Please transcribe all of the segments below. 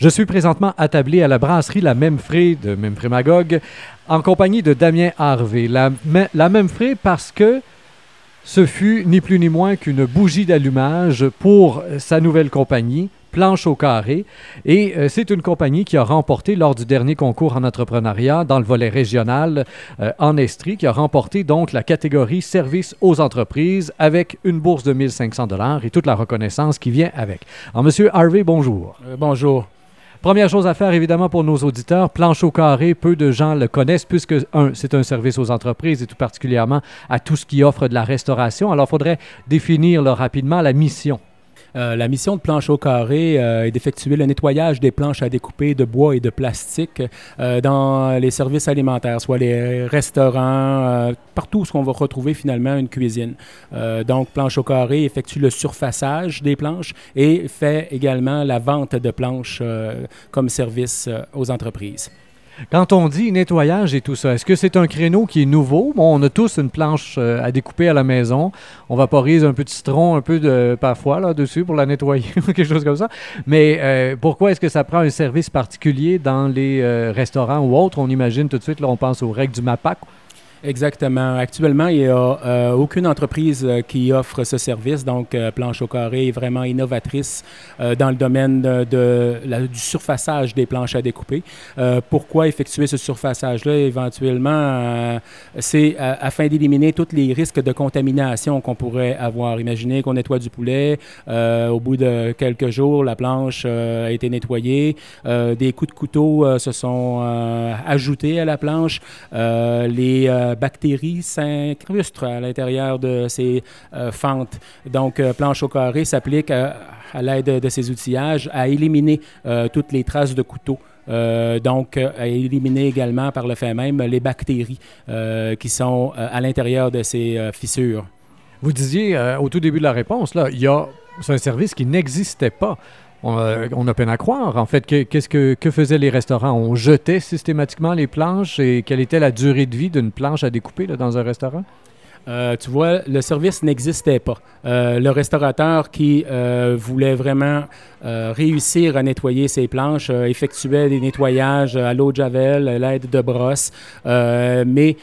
Je suis présentement attablé à la brasserie La Frais de Memphis Magog en compagnie de Damien Harvey. La, la Même Frais parce que ce fut ni plus ni moins qu'une bougie d'allumage pour sa nouvelle compagnie, Planche au carré. Et euh, c'est une compagnie qui a remporté lors du dernier concours en entrepreneuriat dans le volet régional euh, en Estrie, qui a remporté donc la catégorie service aux entreprises avec une bourse de 1500 dollars et toute la reconnaissance qui vient avec. Alors, Monsieur Harvey, bonjour. Euh, bonjour. Première chose à faire, évidemment, pour nos auditeurs, planche au carré, peu de gens le connaissent puisque, un, c'est un service aux entreprises et tout particulièrement à tout ce qui offre de la restauration. Alors, il faudrait définir rapidement la mission. Euh, la mission de Planche au carré euh, est d'effectuer le nettoyage des planches à découper de bois et de plastique euh, dans les services alimentaires, soit les restaurants, partout où on va retrouver finalement une cuisine. donc, Planche au carré effectue le surfaçage des planches et fait également la vente de planches comme service aux entreprises. Quand on dit nettoyage et tout ça, est-ce que c'est un créneau qui est nouveau? Bon, on a tous une planche euh, à découper à la maison. On vaporise un peu de citron, un peu de parfois là-dessus pour la nettoyer ou quelque chose comme ça. Mais euh, pourquoi est-ce que ça prend un service particulier dans les euh, restaurants ou autres? On imagine tout de suite, là, on pense aux règles du MAPAC Exactement. Actuellement, il n'y a euh, aucune entreprise euh, qui offre ce service. Donc, euh, Planche au carré est vraiment innovatrice dans le domaine de, du surfaçage des planches à découper. pourquoi effectuer ce surfaçage-là? Éventuellement? C'est afin d'éliminer tous les risques de contamination qu'on pourrait avoir. Imaginez qu'on nettoie du poulet. au bout de quelques jours, la planche a été nettoyée. des coups de couteau se sont ajoutés à la planche. les bactéries s'incrustent à l'intérieur de ces euh, fentes. Donc, euh, planche au carré s'applique à, l'aide de ces outillages à éliminer euh, toutes les traces de couteau. donc, à éliminer également par le fait même les bactéries qui sont à l'intérieur de ces fissures. Vous disiez au tout début de la réponse, là, il y a c'est un service qui n'existait pas. Euh, on a, peine à croire. En fait, qu'est-ce que, que, faisaient les restaurants? On jetait systématiquement les planches et quelle était la durée de vie d'une planche à découper dans un restaurant? Euh, tu vois, le service n'existait pas. Euh, le restaurateur qui voulait vraiment réussir à nettoyer ses planches effectuait des nettoyages à l'eau de javel, à l'aide de brosse, mais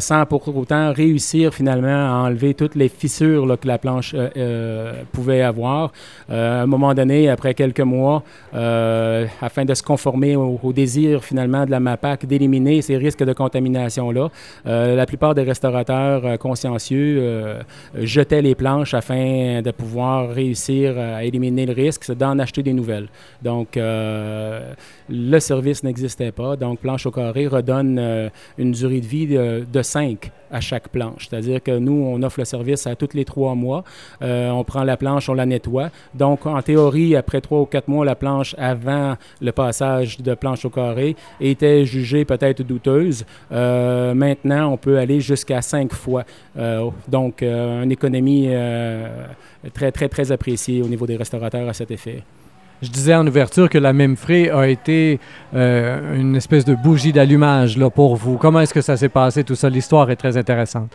sans pour autant réussir finalement à enlever toutes les fissures que la planche pouvait avoir. à un moment donné, après quelques mois, afin de se conformer au, désir finalement de la MAPAC d'éliminer ces risques de contamination-là, la plupart des restaurateurs conscients euh, jetaient les planches afin de pouvoir réussir à éliminer le risque, d'en acheter des nouvelles. Donc, euh, le service n'existait pas. Donc, Planche au carré redonne euh, une durée de vie de, 5 à chaque planche. C'est-à-dire que nous, on offre le service à tous les trois mois. on prend la planche, on la nettoie. Donc, en théorie, après trois ou quatre mois, la planche avant le passage de planche au carré était jugée peut-être douteuse. maintenant, on peut aller jusqu'à cinq fois. Euh, donc, euh, une économie euh, très, très, très appréciée au niveau des restaurateurs à cet effet. Je disais en ouverture que la même frais a été une espèce de bougie d'allumage pour vous. Comment est-ce que ça s'est passé tout ça? L'histoire est très intéressante.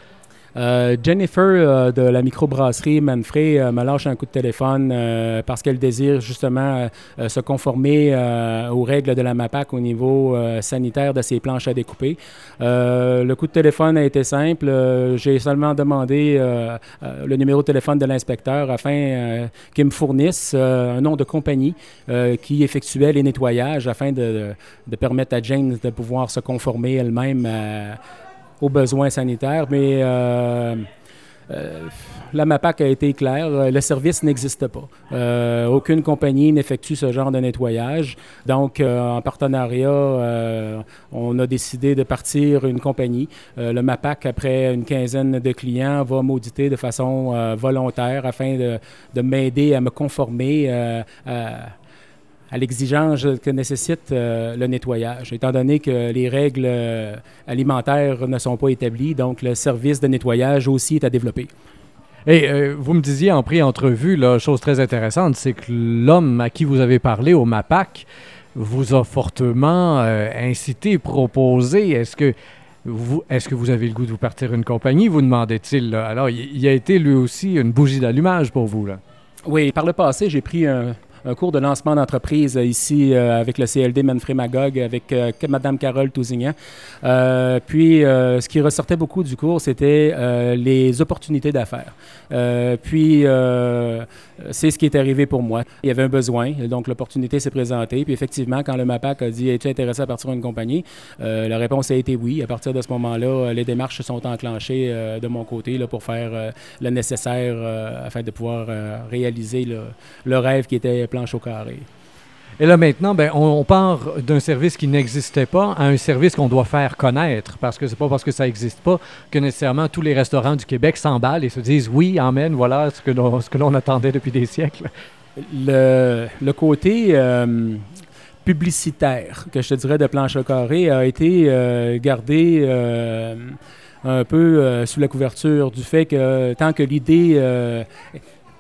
Euh, Jennifer euh, de la microbrasserie Manfrey euh, me un coup de téléphone parce qu'elle désire justement se conformer aux règles de la MAPAC au niveau sanitaire de ses planches à découper. le coup de téléphone a été simple. J'ai seulement demandé le numéro de téléphone de l'inspecteur afin qu'il me fournisse un nom de compagnie qui effectuait les nettoyages afin de, permettre à Jane de pouvoir se conformer elle-même aux besoins sanitaires, mais euh, euh, la MAPAC a été claire, euh, le service n'existe pas. aucune compagnie n'effectue ce genre de nettoyage. Donc, en partenariat, on a décidé de partir une compagnie. le MAPAC, après une quinzaine de clients, va m'auditer de façon volontaire afin de, de m'aider à me conformer à à l'exigence que nécessite euh, le nettoyage, étant donné que les règles euh, alimentaires ne sont pas établies, donc le service de nettoyage aussi est à développer. Et euh, vous me disiez en pré-entrevue, la chose très intéressante, c'est que l'homme à qui vous avez parlé au MAPAC vous a fortement incité, proposé. Est-ce que vous, est-ce que vous avez le goût de vous partir une compagnie, vous demandait-il. Alors, il, il, a été lui aussi une bougie d'allumage pour vous. Là. Oui, par le passé, j'ai pris un, un cours de lancement d'entreprise ici avec le CLD Manfred Magog, avec Mme Carole Tousignan. puis, ce qui ressortait beaucoup du cours, c'était les opportunités d'affaires. puis, c'est ce qui est arrivé pour moi. Il y avait un besoin, donc l'opportunité s'est présentée. Puis effectivement, quand le MAPAC a dit Es-tu intéressé à partir d'une compagnie La réponse a été oui. À partir de ce moment-là, les démarches se sont enclenchées de mon côté pour faire le nécessaire afin de pouvoir réaliser le, rêve qui était Et là maintenant, ben, on, part d'un service qui n'existait pas à un service qu'on doit faire connaître, parce que c'est pas parce que ça n'existe pas que nécessairement tous les restaurants du Québec s'emballent et se disent oui, amen, voilà ce que l'on, attendait depuis des siècles. Le, le côté euh, publicitaire, que je te dirais, de planche au carré a été euh, gardé euh, un peu sous la couverture du fait que tant que l'idée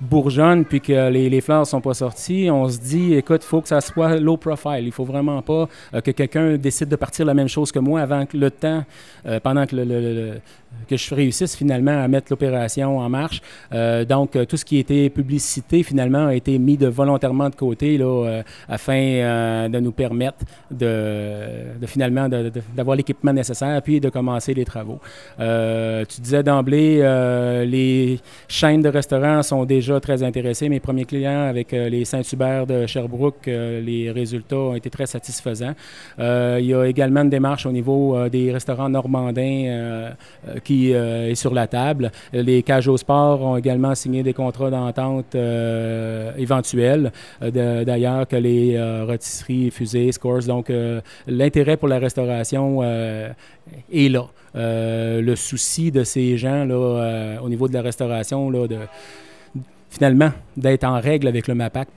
bourgeonne puis que les, les fleurs sont pas sorties, on se dit, écoute, il faut que ça soit low profile. Il faut vraiment pas euh, que quelqu'un décide de partir la même chose que moi avant que le temps, euh, pendant que le, que je réussisse finalement à mettre l'opération en marche. Euh, donc, tout ce qui était publicité, finalement, a été mis volontairement de côté là, afin de nous permettre de, finalement d'avoir l'équipement nécessaire puis de commencer les travaux. tu disais d'emblée, les chaînes de restaurants sont déjà très intéressées. Mes premiers clients avec les Saint-Hubert de Sherbrooke, les résultats ont été très satisfaisants. il y a également une démarche au niveau des restaurants normandins qui euh, est sur la table. Les cages au sport ont également signé des contrats d'entente euh, éventuels, euh, d'ailleurs que les rôtisseries, fusées, scores. Donc, l'intérêt pour la restauration est là. le souci de ces gens là, au niveau de la restauration, là, de, finalement, d'être en règle avec le MAPAC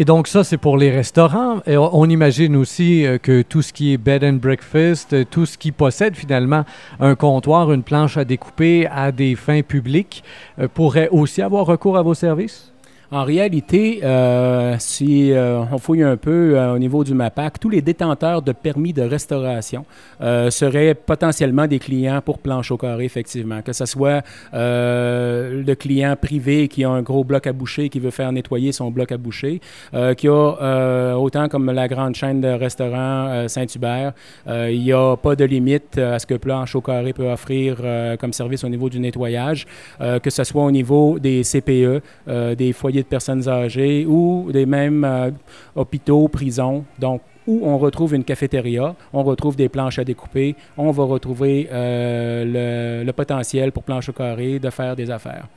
et donc ça, c'est pour les restaurants. Et on, imagine aussi euh, que tout ce qui est bed and breakfast, euh, tout ce qui possède finalement un comptoir, une planche à découper à des fins publiques, euh, pourrait aussi avoir recours à vos services? En réalité, euh, si euh, on fouille un peu euh, au niveau du MAPAC, tous les détenteurs de permis de restauration seraient potentiellement des clients pour planche au carré, effectivement. Que ce soit le client privé qui a un gros bloc à boucher, qui veut faire nettoyer son bloc à boucher, qui a autant comme la grande chaîne de restaurants Saint-Hubert, il n'y a pas de limite à ce que planche au carré peut offrir comme service au niveau du nettoyage, que ce soit au niveau des CPE, des foyers de personnes âgées ou des mêmes euh, hôpitaux, prisons. Donc, où on retrouve une cafétéria, on retrouve des planches à découper, on va retrouver euh, le, potentiel pour planche au carré de faire des affaires.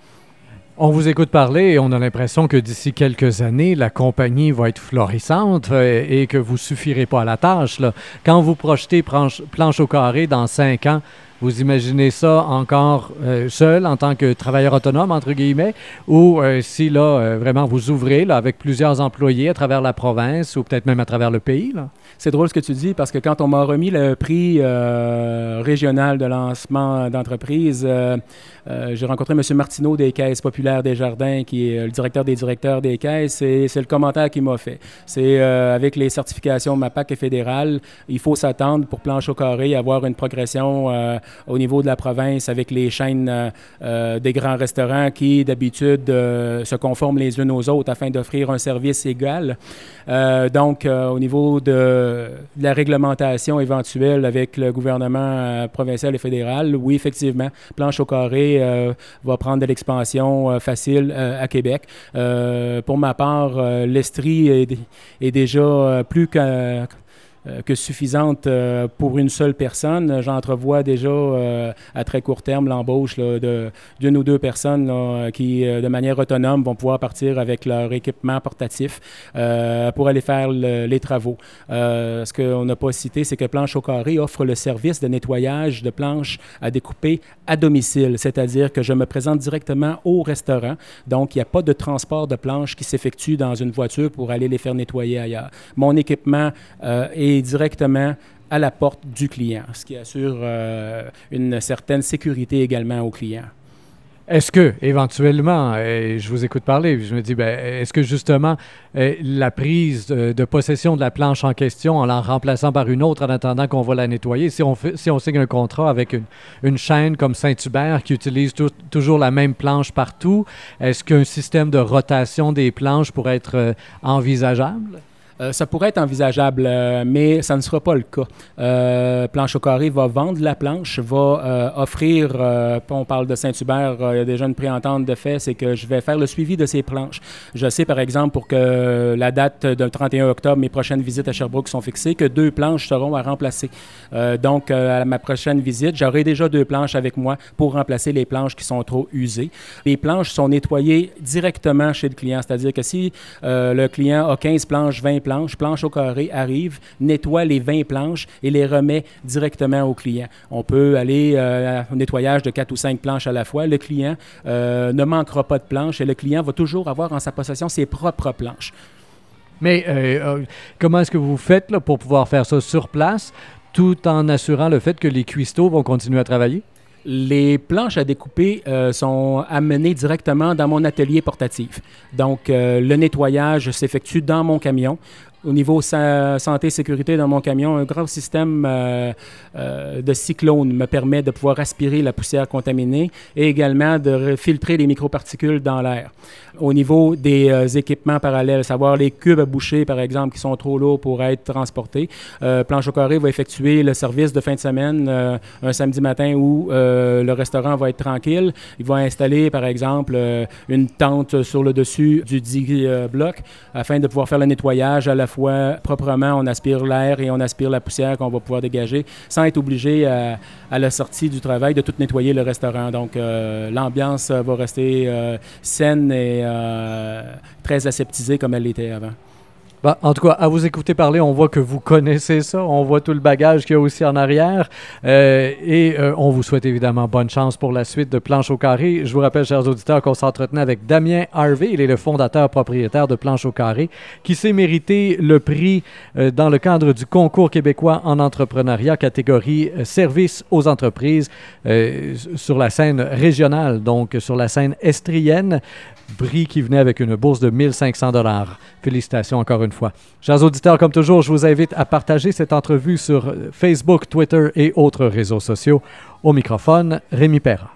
On vous écoute parler et on a l'impression que d'ici quelques années, la compagnie va être florissante euh, et que vous suffirez pas à la tâche. Quand vous projetez planche, planche au carré dans cinq ans, vous imaginez ça encore euh, seul en tant que travailleur autonome, entre guillemets, ou euh, si là, euh, vraiment, vous ouvrez là, avec plusieurs employés à travers la province ou peut-être même à travers le pays? C'est drôle ce que tu dis parce que quand on m'a remis le prix régional de lancement d'entreprise, j'ai rencontré M. Martineau des Caisses populaires des Jardins, qui est le directeur des directeurs des caisses, et c'est le commentaire qu'il m'a fait. C'est avec les certifications MAPAC et fédérales, il faut s'attendre pour planche au carré, avoir une progression au niveau de la province avec les chaînes euh, euh, des grands restaurants qui, d'habitude, euh, se conforment les unes aux autres afin d'offrir un service égal. donc, au niveau de, la réglementation éventuelle avec le gouvernement provincial et fédéral, oui, effectivement, Planche au carré va prendre de l'expansion facile à Québec. pour ma part, l'Estrie est, est, déjà plus que euh, que suffisante euh, pour une seule personne. J'entrevois déjà euh, à très court terme l'embauche d'une ou deux personnes qui, de manière autonome, vont pouvoir partir avec leur équipement portatif pour aller faire les travaux. ce qu'on n'a pas cité, c'est que Planche au carré offre le service de nettoyage de planches à découper à domicile, c'est-à-dire que je me présente directement au restaurant. Donc, il n'y a pas de transport de planches qui s'effectue dans une voiture pour aller les faire nettoyer ailleurs. Mon équipement est directement à la porte du client, ce qui assure euh, une certaine sécurité également au client. Est-ce que, éventuellement, euh, je vous écoute parler, je me dis, ben, est-ce que justement, euh, la prise de, possession de la planche en question, en la remplaçant par une autre en attendant qu'on va la nettoyer, si on, fait, si on signe un contrat avec une, chaîne comme Saint-Hubert qui utilise toujours la même planche partout, est-ce qu'un système de rotation des planches pourrait être envisageable? Euh, ça pourrait être envisageable, euh, mais ça ne sera pas le cas. Euh, planche au carré va vendre la planche, va offrir, on parle de Saint-Hubert, il y a déjà une préentente de fait, c'est que je vais faire le suivi de ces planches. Je sais, par exemple, pour que la date du 31 octobre, mes prochaines visites à Sherbrooke sont fixées, que deux planches seront à remplacer. donc, à ma prochaine visite, j'aurai déjà deux planches avec moi pour remplacer les planches qui sont trop usées. Les planches sont nettoyées directement chez le client, c'est-à-dire que si le client a 15 planches, 20 planches, planche, au carré, arrive, nettoie les 20 planches et les remet directement au client. On peut aller euh, au nettoyage de 4 ou 5 planches à la fois. Le client euh, ne manquera pas de planches et le client va toujours avoir en sa possession ses propres planches. Mais euh, comment est-ce que vous faites pour pouvoir faire ça sur place tout en assurant le fait que les cuistots vont continuer à travailler? Les planches à découper sont amenées directement dans mon atelier portatif. Donc, le nettoyage s'effectue dans mon camion au niveau santé et sécurité dans mon camion, un grand système euh, euh, de cyclone me permet de pouvoir aspirer la poussière contaminée et également de filtrer les microparticules dans l'air. Au niveau des euh, équipements parallèles, savoir les cubes à boucher, par exemple, qui sont trop lourds pour être transportés, Planche au carré va effectuer le service de fin de semaine un samedi matin où le restaurant va être tranquille. Il va installer, par exemple, une tente sur le dessus du dit bloc afin de pouvoir faire le nettoyage à la proprement, on aspire l'air et on aspire la poussière qu'on va pouvoir dégager sans être obligé à, la sortie du travail de tout nettoyer le restaurant. Donc euh, l'ambiance va rester euh, saine et euh, très aseptisée comme elle l'était avant. Bah, en tout cas, à vous écouter parler, on voit que vous connaissez ça. On voit tout le bagage qu'il y a aussi en arrière. Euh, et euh, on vous souhaite évidemment bonne chance pour la suite de Planche au carré. Je vous rappelle, chers auditeurs, qu'on s'entretenait avec Damien Harvey. Il est le fondateur propriétaire de Planche au carré, qui s'est mérité le prix euh, dans le cadre du concours québécois en entrepreneuriat, catégorie service aux entreprises, sur la scène régionale, donc sur la scène estrienne. Prix qui venait avec une bourse de 1500 dollars. Félicitations encore une fois. Chers auditeurs, comme toujours, je vous invite à partager cette entrevue sur Facebook, Twitter et autres réseaux sociaux. Au microphone, Rémi Perra.